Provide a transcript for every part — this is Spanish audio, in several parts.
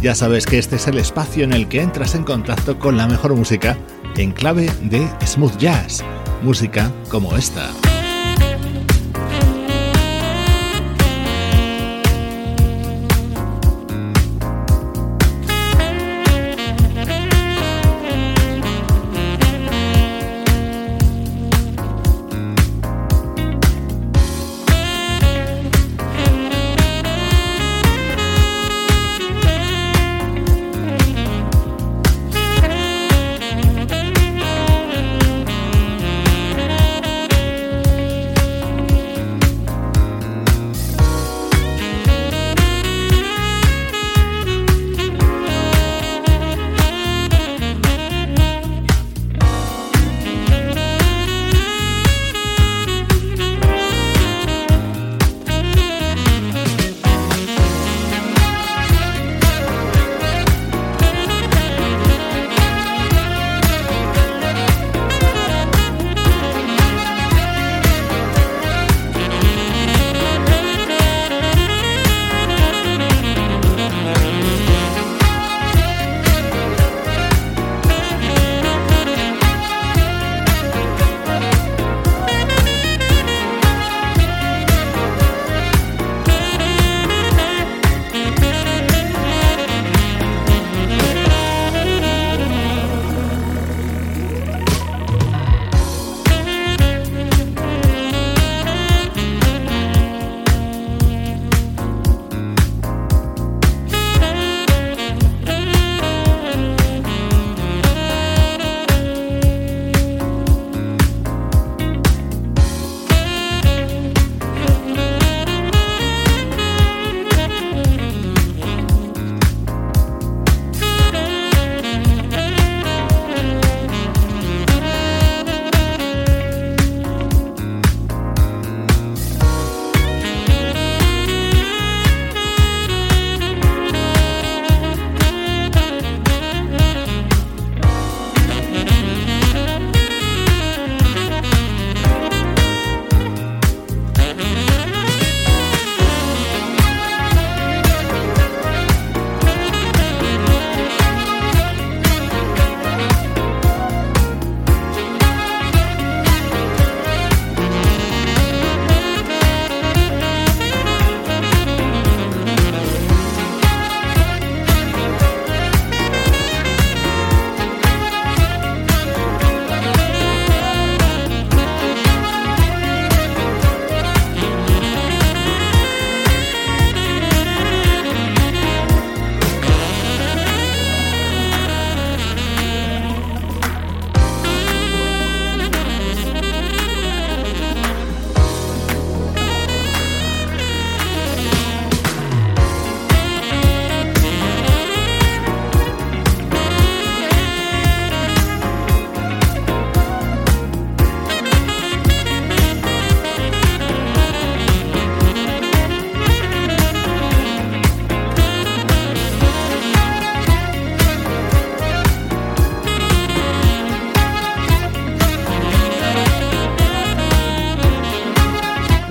ya sabes que este es el espacio en el que entras en contacto con la mejor música en clave de smooth jazz, música como esta.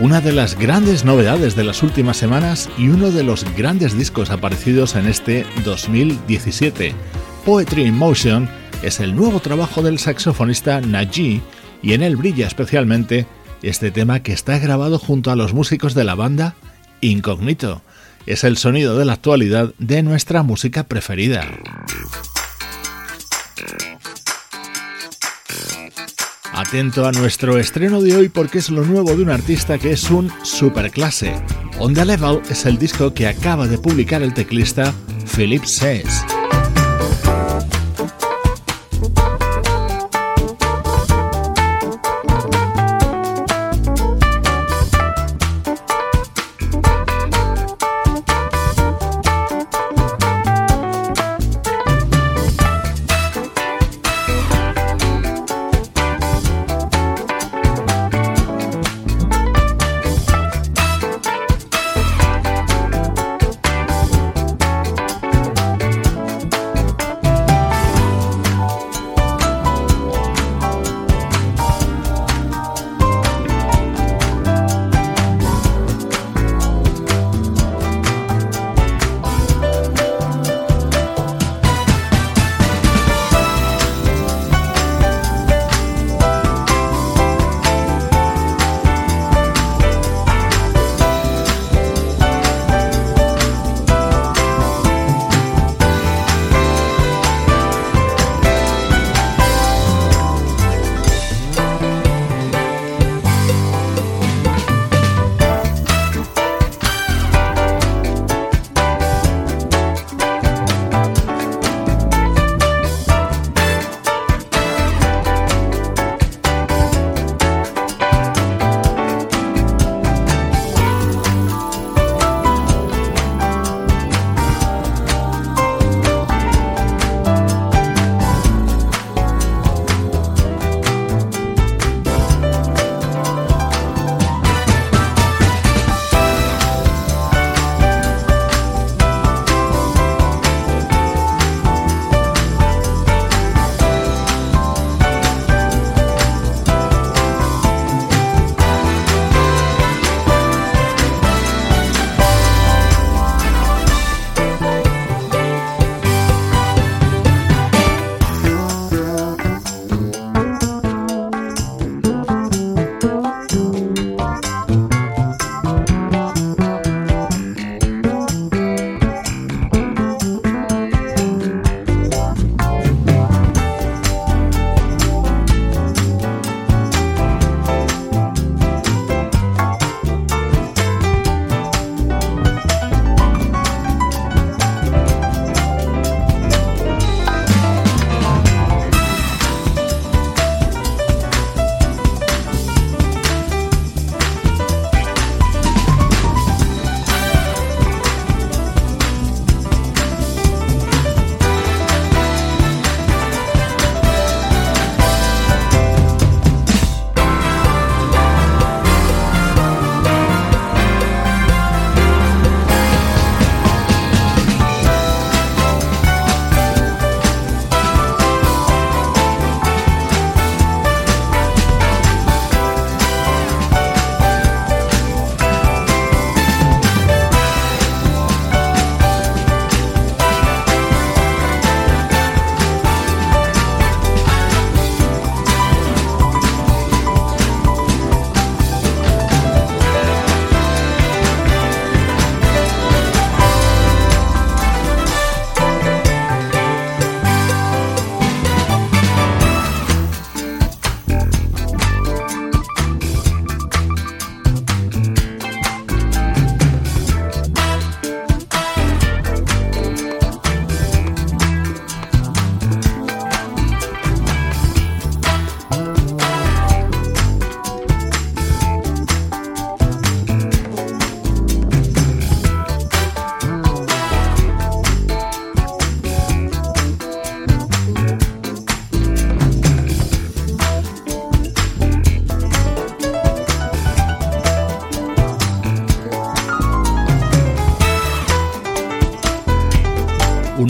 Una de las grandes novedades de las últimas semanas y uno de los grandes discos aparecidos en este 2017. Poetry in Motion es el nuevo trabajo del saxofonista Naji y en él brilla especialmente este tema que está grabado junto a los músicos de la banda Incognito. Es el sonido de la actualidad de nuestra música preferida. Atento a nuestro estreno de hoy porque es lo nuevo de un artista que es un superclase. On the Level es el disco que acaba de publicar el teclista Philip Says.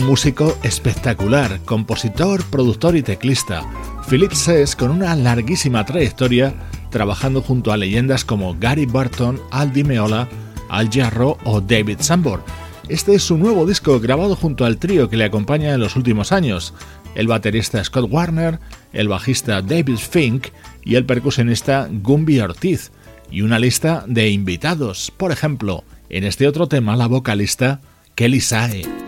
Músico espectacular, compositor, productor y teclista. Philip Sess con una larguísima trayectoria trabajando junto a leyendas como Gary Burton, Al Di Meola, Al Jarro o David Sambor. Este es su nuevo disco grabado junto al trío que le acompaña en los últimos años, el baterista Scott Warner, el bajista David Fink y el percusionista Gumby Ortiz, y una lista de invitados, por ejemplo, en este otro tema la vocalista Kelly Sae.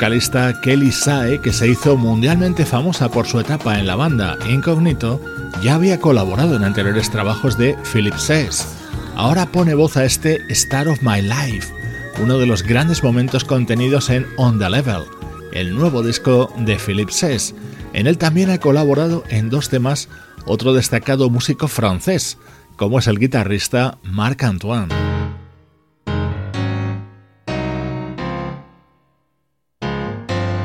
Vocalista Kelly Sae, que se hizo mundialmente famosa por su etapa en la banda Incognito, ya había colaborado en anteriores trabajos de Philip Sess. ahora pone voz a este Star of My Life, uno de los grandes momentos contenidos en On the Level, el nuevo disco de Philippe Sess. En él también ha colaborado en dos temas otro destacado músico francés, como es el guitarrista Marc Antoine.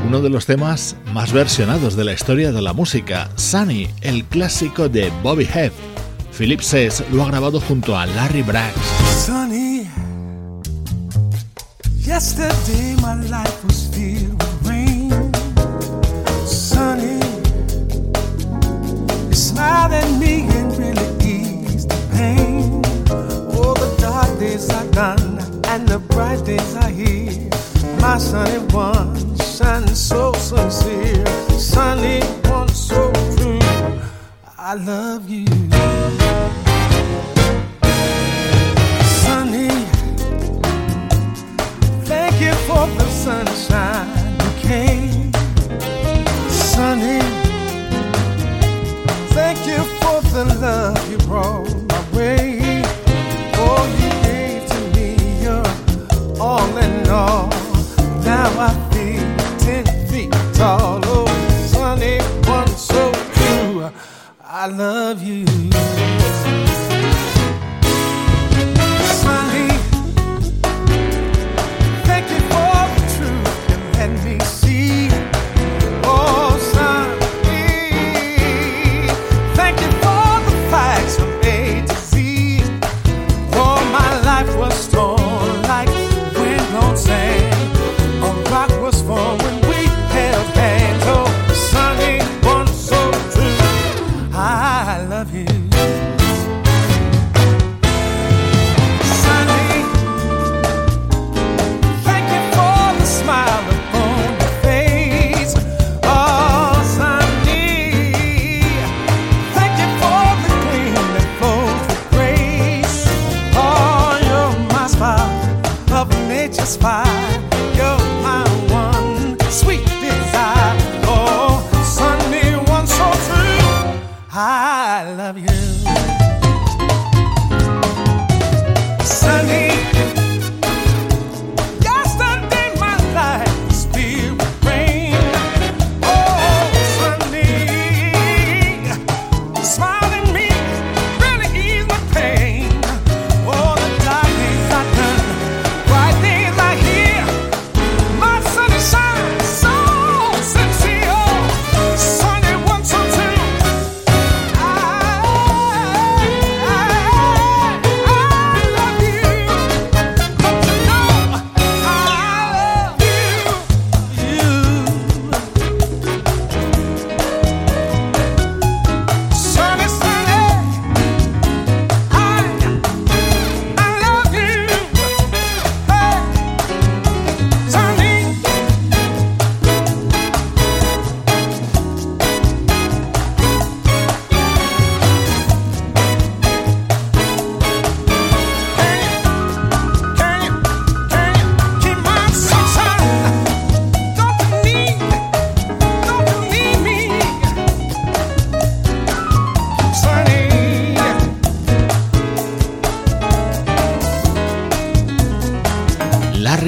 Uno de los temas más versionados de la historia de la música, Sunny, el clásico de Bobby Head. Philip Sess lo ha grabado junto a Larry Braggs. Sunny, yesterday my life was filled with rain. Sunny, you smiled at me and really eased the pain. All the dark days are gone and the bright days are here. My sunny one. shining so sincere, sunny one so true. I love you. Sunny, thank you for the sunshine you came. Sunny, thank you for the love you brought my way. Oh, you gave to me your all in all. Tall, oh, sunny one so true. I love you.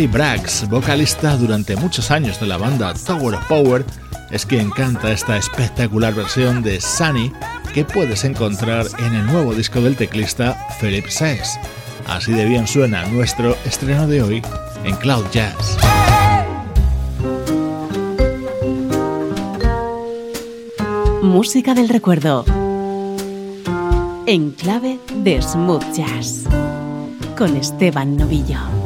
Braggs, vocalista durante muchos años de la banda Tower of Power, es quien canta esta espectacular versión de Sunny que puedes encontrar en el nuevo disco del teclista Philip Sess. Así de bien suena nuestro estreno de hoy en Cloud Jazz. Música del recuerdo. En clave de smooth jazz. Con Esteban Novillo.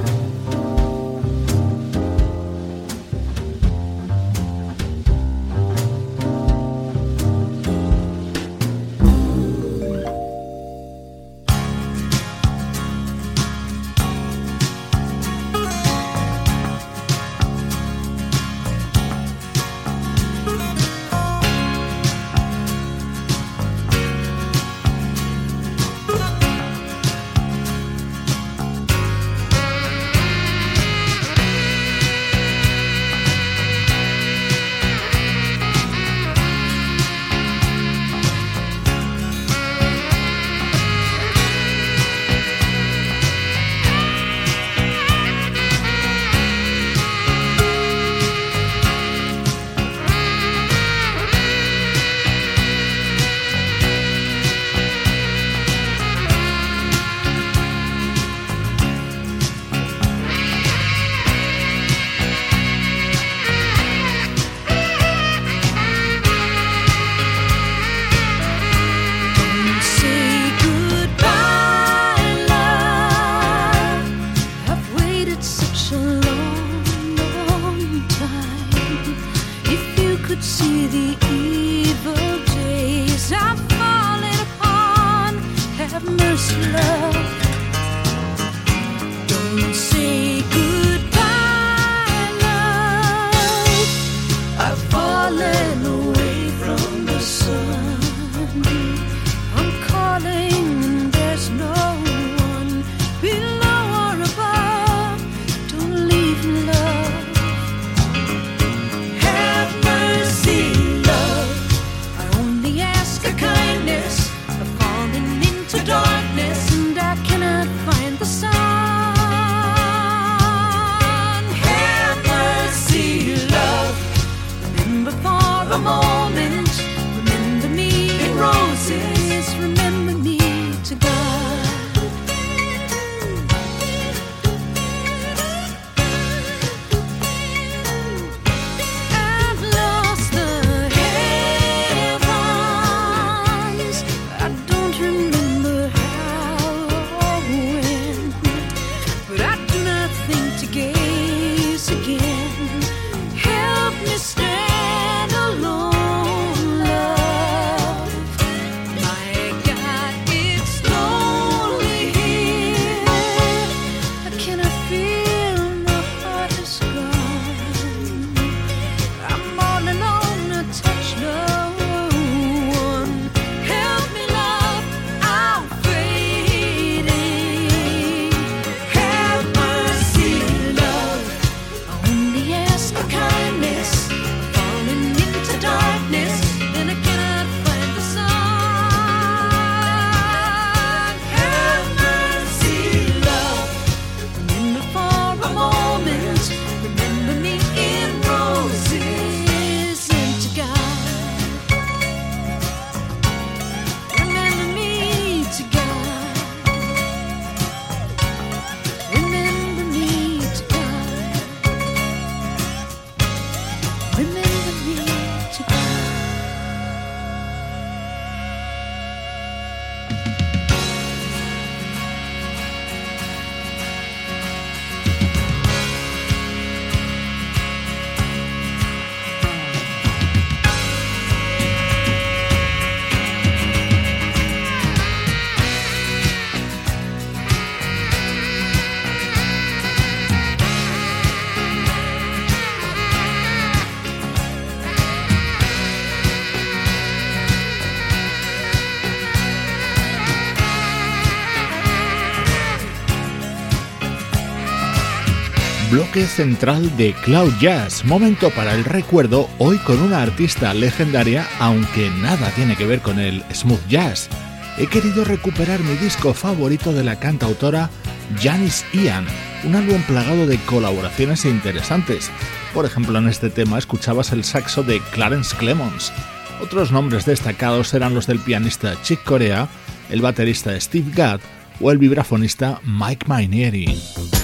Central de Cloud Jazz, momento para el recuerdo hoy con una artista legendaria, aunque nada tiene que ver con el smooth jazz. He querido recuperar mi disco favorito de la cantautora Janice Ian, un álbum plagado de colaboraciones interesantes. Por ejemplo, en este tema escuchabas el saxo de Clarence Clemons. Otros nombres destacados eran los del pianista Chick Corea, el baterista Steve Gadd o el vibrafonista Mike Mainieri.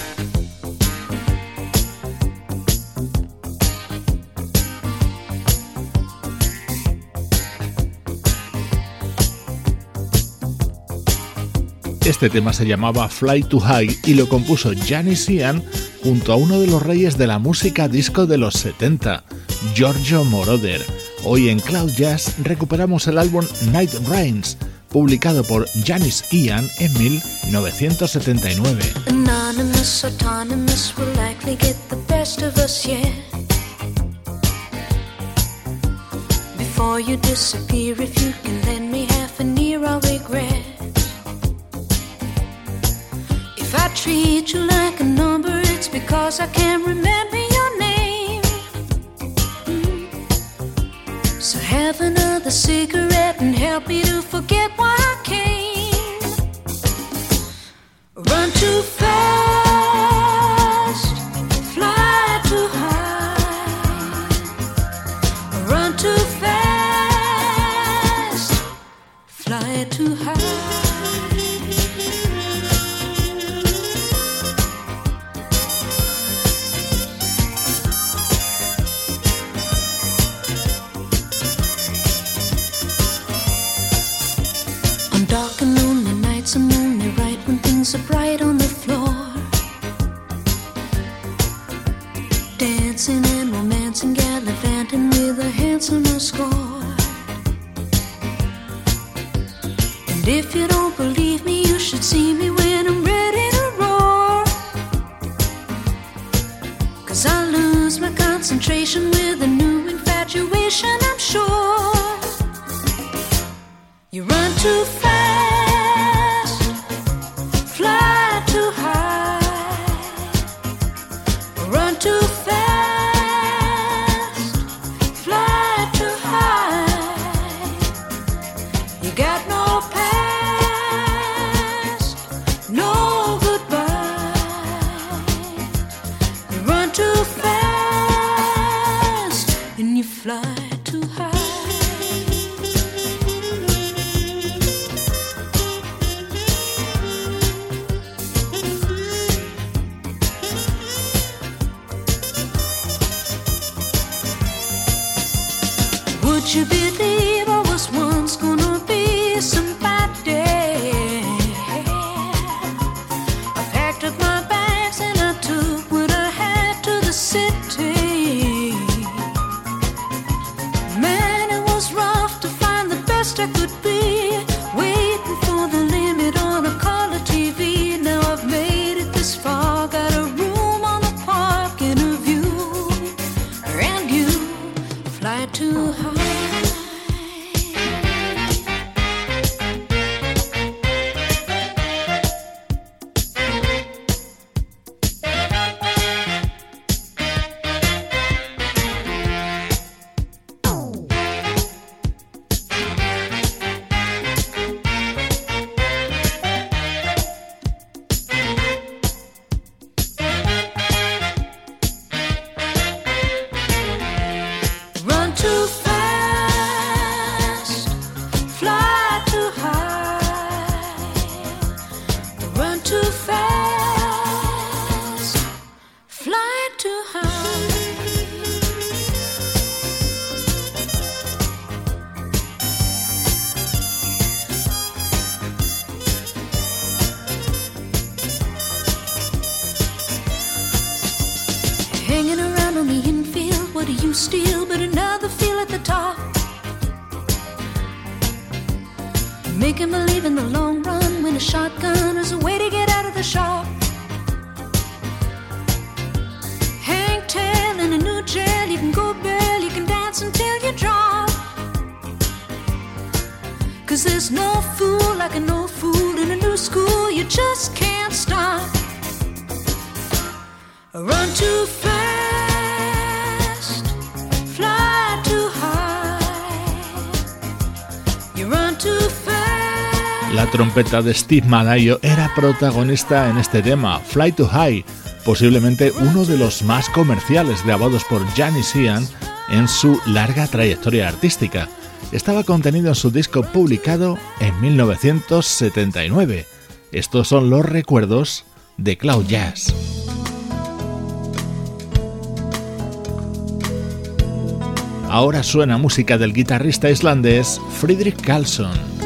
Este tema se llamaba Fly to High y lo compuso Janis Ian junto a uno de los reyes de la música disco de los 70, Giorgio Moroder. Hoy en Cloud Jazz recuperamos el álbum Night Rains, publicado por Janis Ian en 1979. Anonymous, autonomous will likely get the best of us yet. Before you disappear, if you can lend treat you like a number, it's because I can't remember your name. Mm-hmm. So have another cigarette and help me to forget why I came. Run too fast, fly too high. Run too fast, fly too high. So bright on the floor. Dancing and romancing, gallivanting with a handsome score. And if you don't believe me, you should. Trompeta de Steve Malayo era protagonista en este tema, Fly to High, posiblemente uno de los más comerciales grabados por Janis Ian en su larga trayectoria artística. Estaba contenido en su disco publicado en 1979. Estos son los recuerdos de Cloud Jazz. Ahora suena música del guitarrista islandés Friedrich Carlson.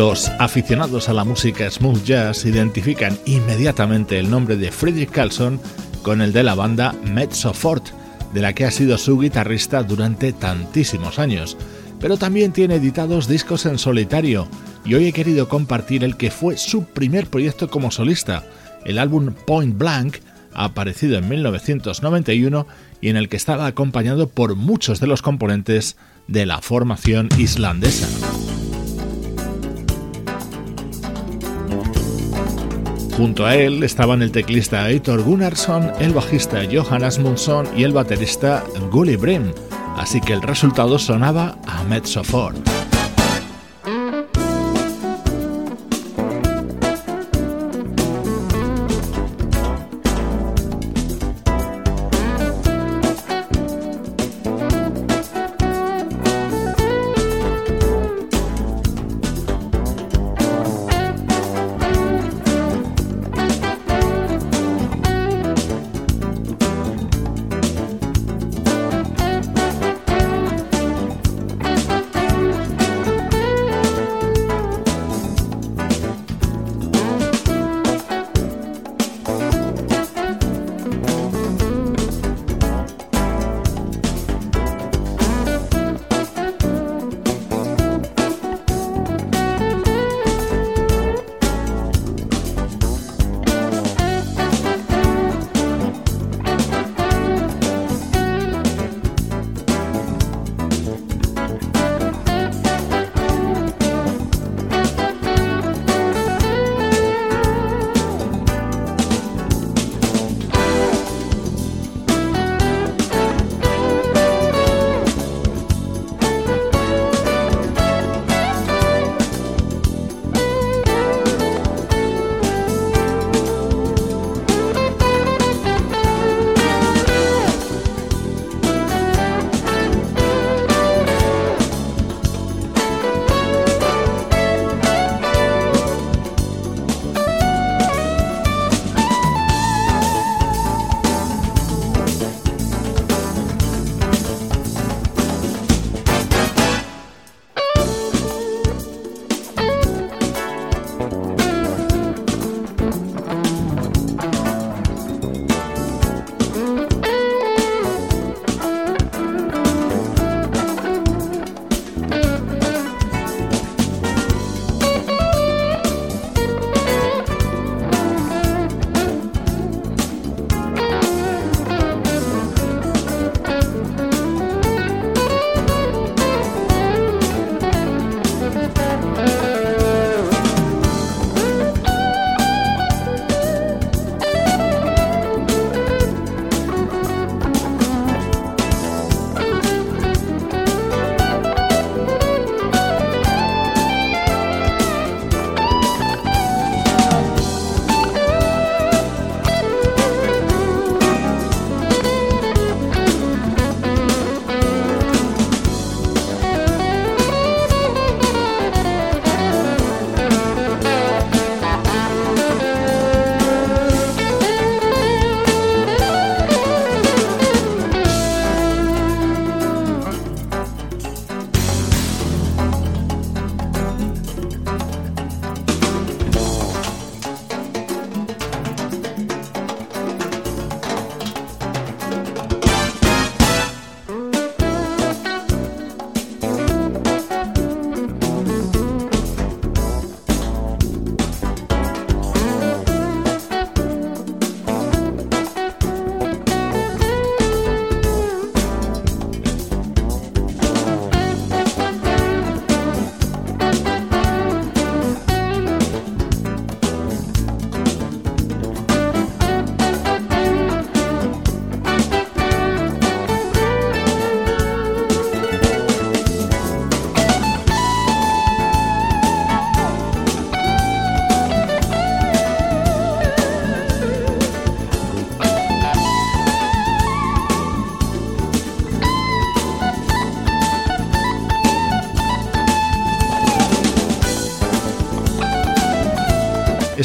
Los aficionados a la música smooth jazz identifican inmediatamente el nombre de Friedrich Carlson con el de la banda Mezzo Fort, de la que ha sido su guitarrista durante tantísimos años. Pero también tiene editados discos en solitario, y hoy he querido compartir el que fue su primer proyecto como solista, el álbum Point Blank, aparecido en 1991 y en el que estaba acompañado por muchos de los componentes de la formación islandesa. Junto a él estaban el teclista Eitor Gunnarsson, el bajista Johan Asmundsson y el baterista Gully Brim, así que el resultado sonaba a Mezzo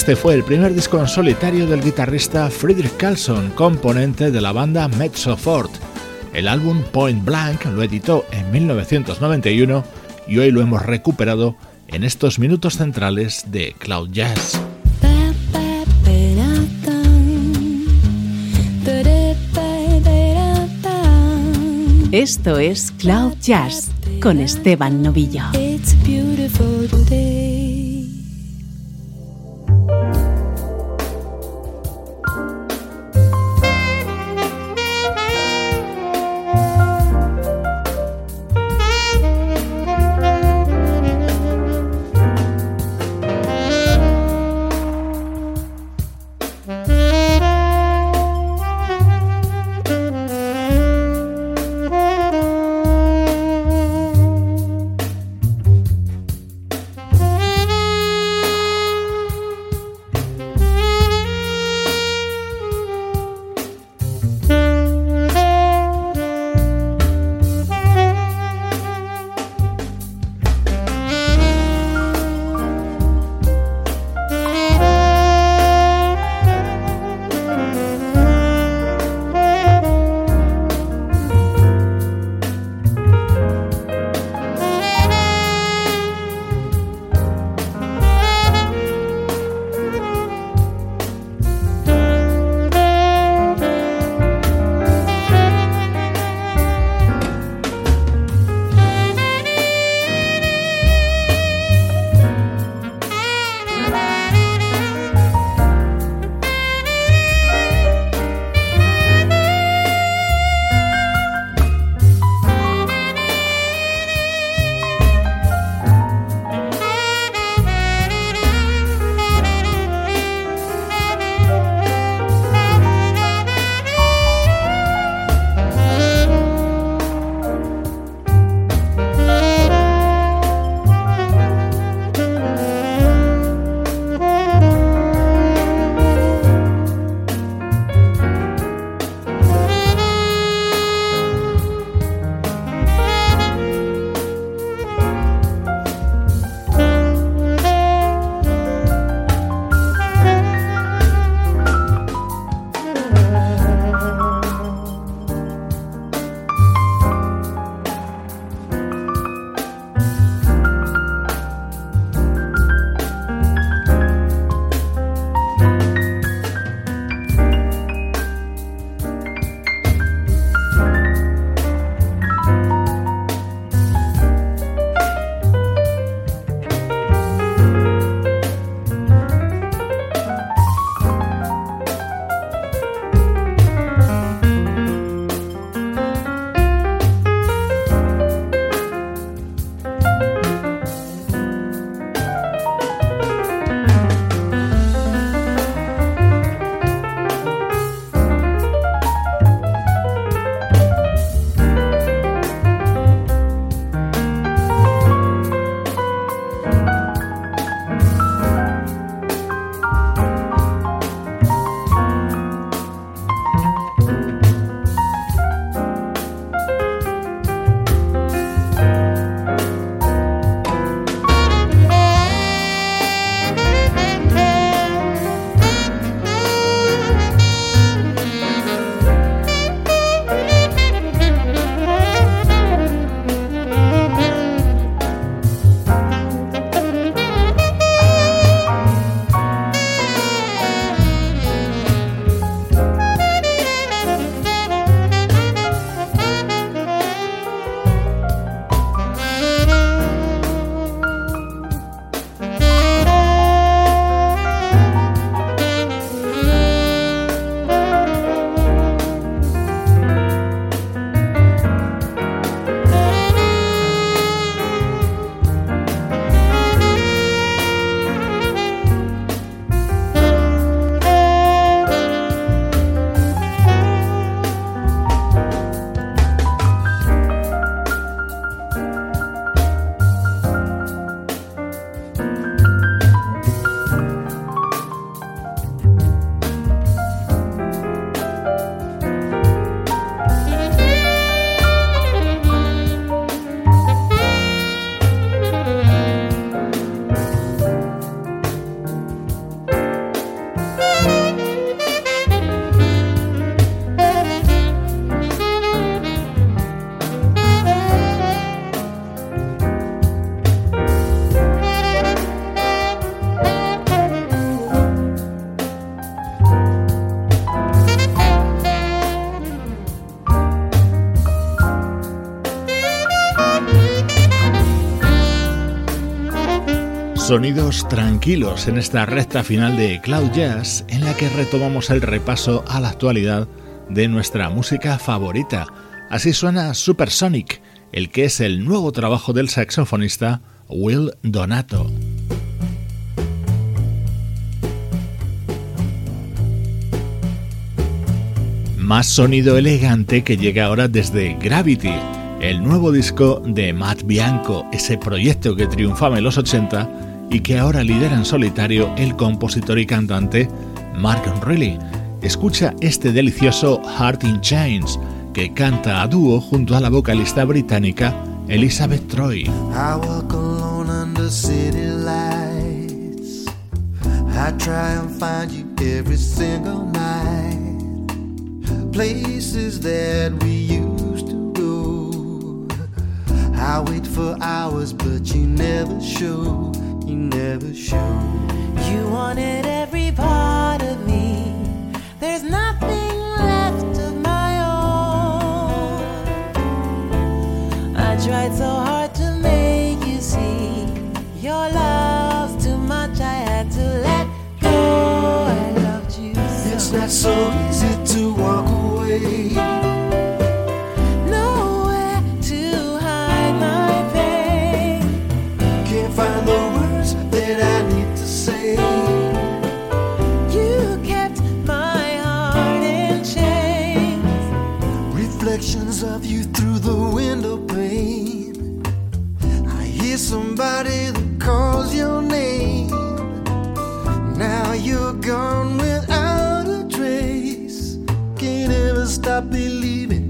Este fue el primer disco en solitario del guitarrista Friedrich Carlson, componente de la banda Mezzofort. El álbum Point Blank lo editó en 1991 y hoy lo hemos recuperado en estos minutos centrales de Cloud Jazz. Esto es Cloud Jazz con Esteban Novillo. Sonidos tranquilos en esta recta final de Cloud Jazz en la que retomamos el repaso a la actualidad de nuestra música favorita. Así suena Supersonic, el que es el nuevo trabajo del saxofonista Will Donato. Más sonido elegante que llega ahora desde Gravity, el nuevo disco de Matt Bianco, ese proyecto que triunfaba en los 80 y que ahora lidera en solitario el compositor y cantante Mark Riley. Escucha este delicioso Heart in Chains que canta a dúo junto a la vocalista británica Elizabeth Troy. I walk alone under city lights. I try and find you every single night. Places that we used to go. I wait for hours, but you never show. You never showed. You wanted every part of me. There's nothing left of my own. I tried so hard to make you see your love's too much. I had to let go. I loved you so. It's not so easy to walk away. Stop believing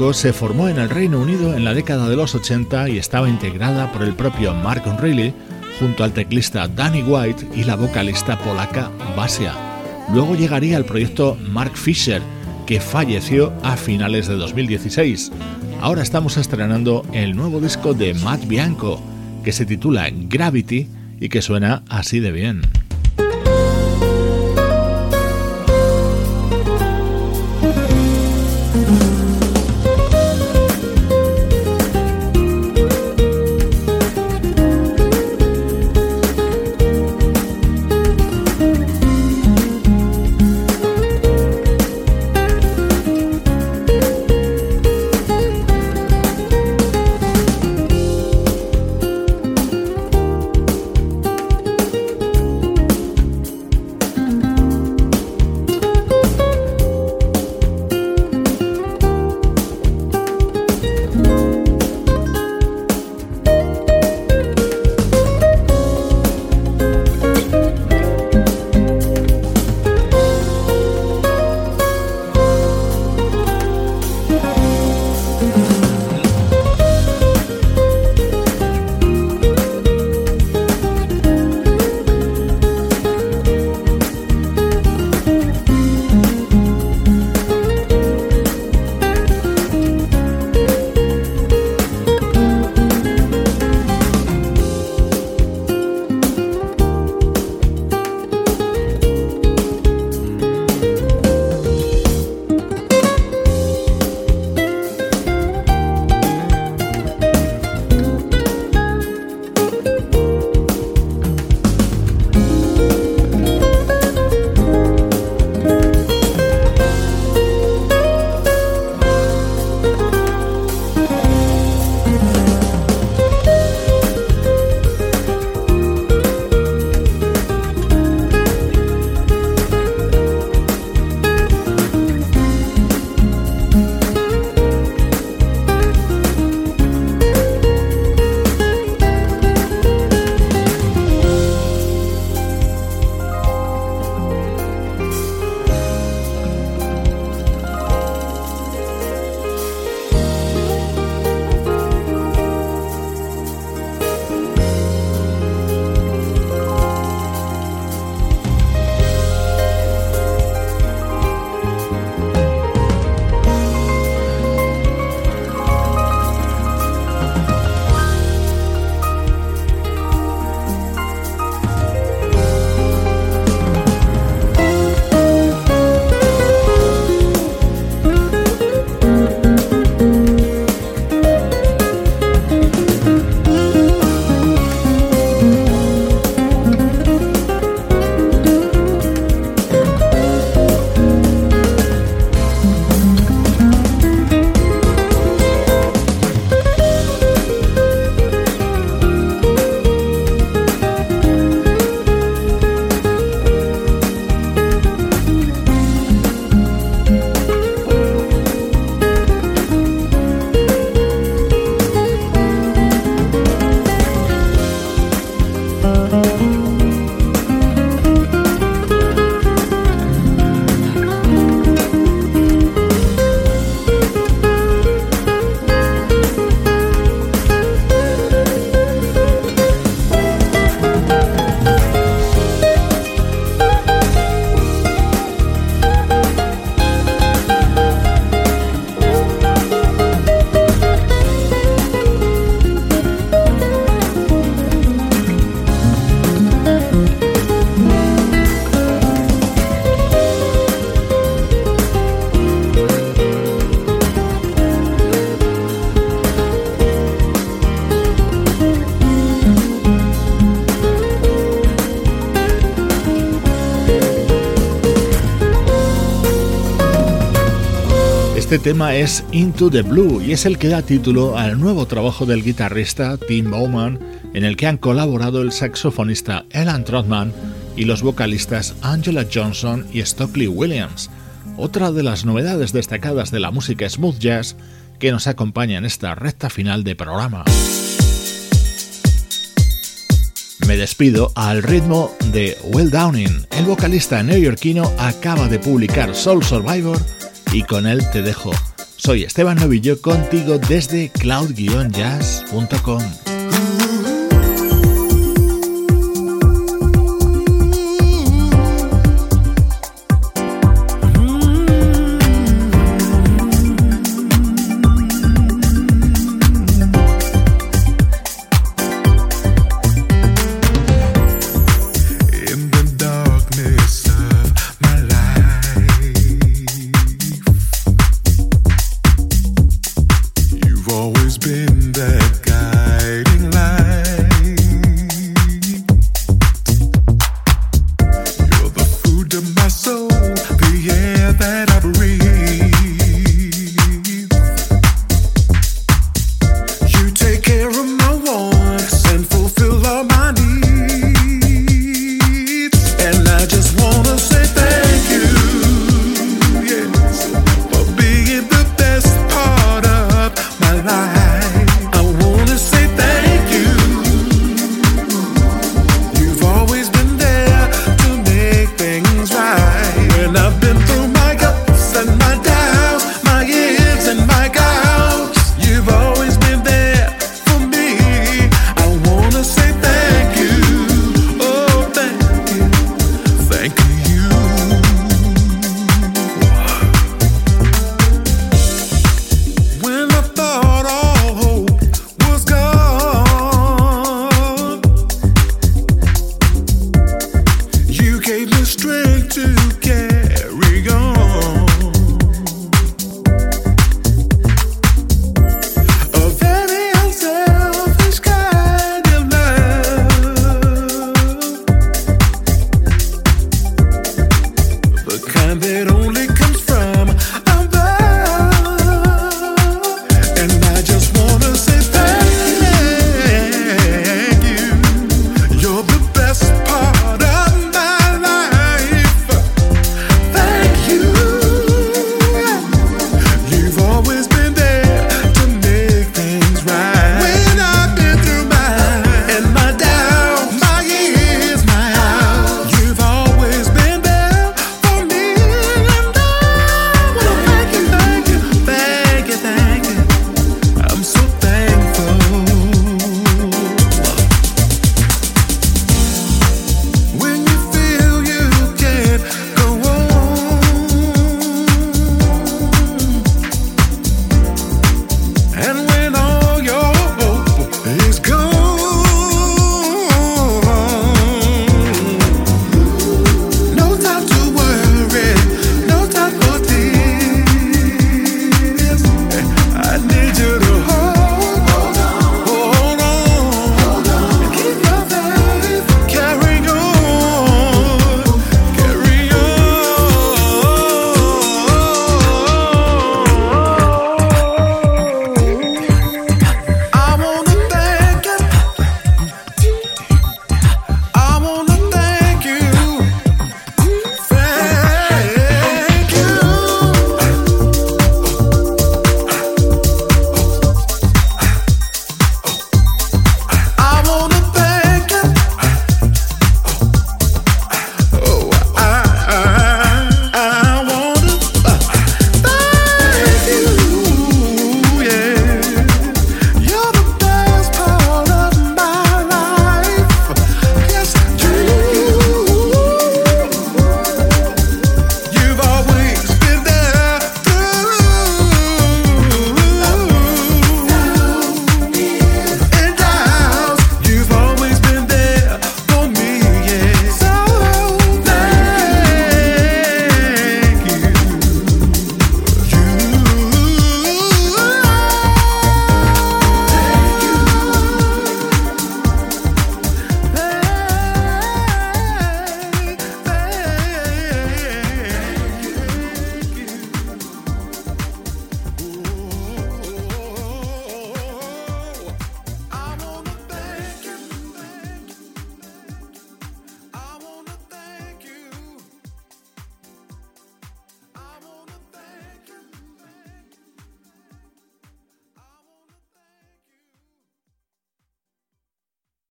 Se formó en el Reino Unido en la década de los 80 y estaba integrada por el propio Mark O'Reilly junto al teclista Danny White y la vocalista polaca Basia. Luego llegaría el proyecto Mark Fisher, que falleció a finales de 2016. Ahora estamos estrenando el nuevo disco de Matt Bianco, que se titula Gravity y que suena así de bien. Tema es Into the Blue y es el que da título al nuevo trabajo del guitarrista Tim Bowman, en el que han colaborado el saxofonista Alan Trotman y los vocalistas Angela Johnson y Stockley Williams, otra de las novedades destacadas de la música smooth jazz que nos acompaña en esta recta final de programa. Me despido al ritmo de Will Downing. El vocalista neoyorquino acaba de publicar Soul Survivor y con él te dejo. Soy Esteban Novillo contigo desde cloud-jazz.com.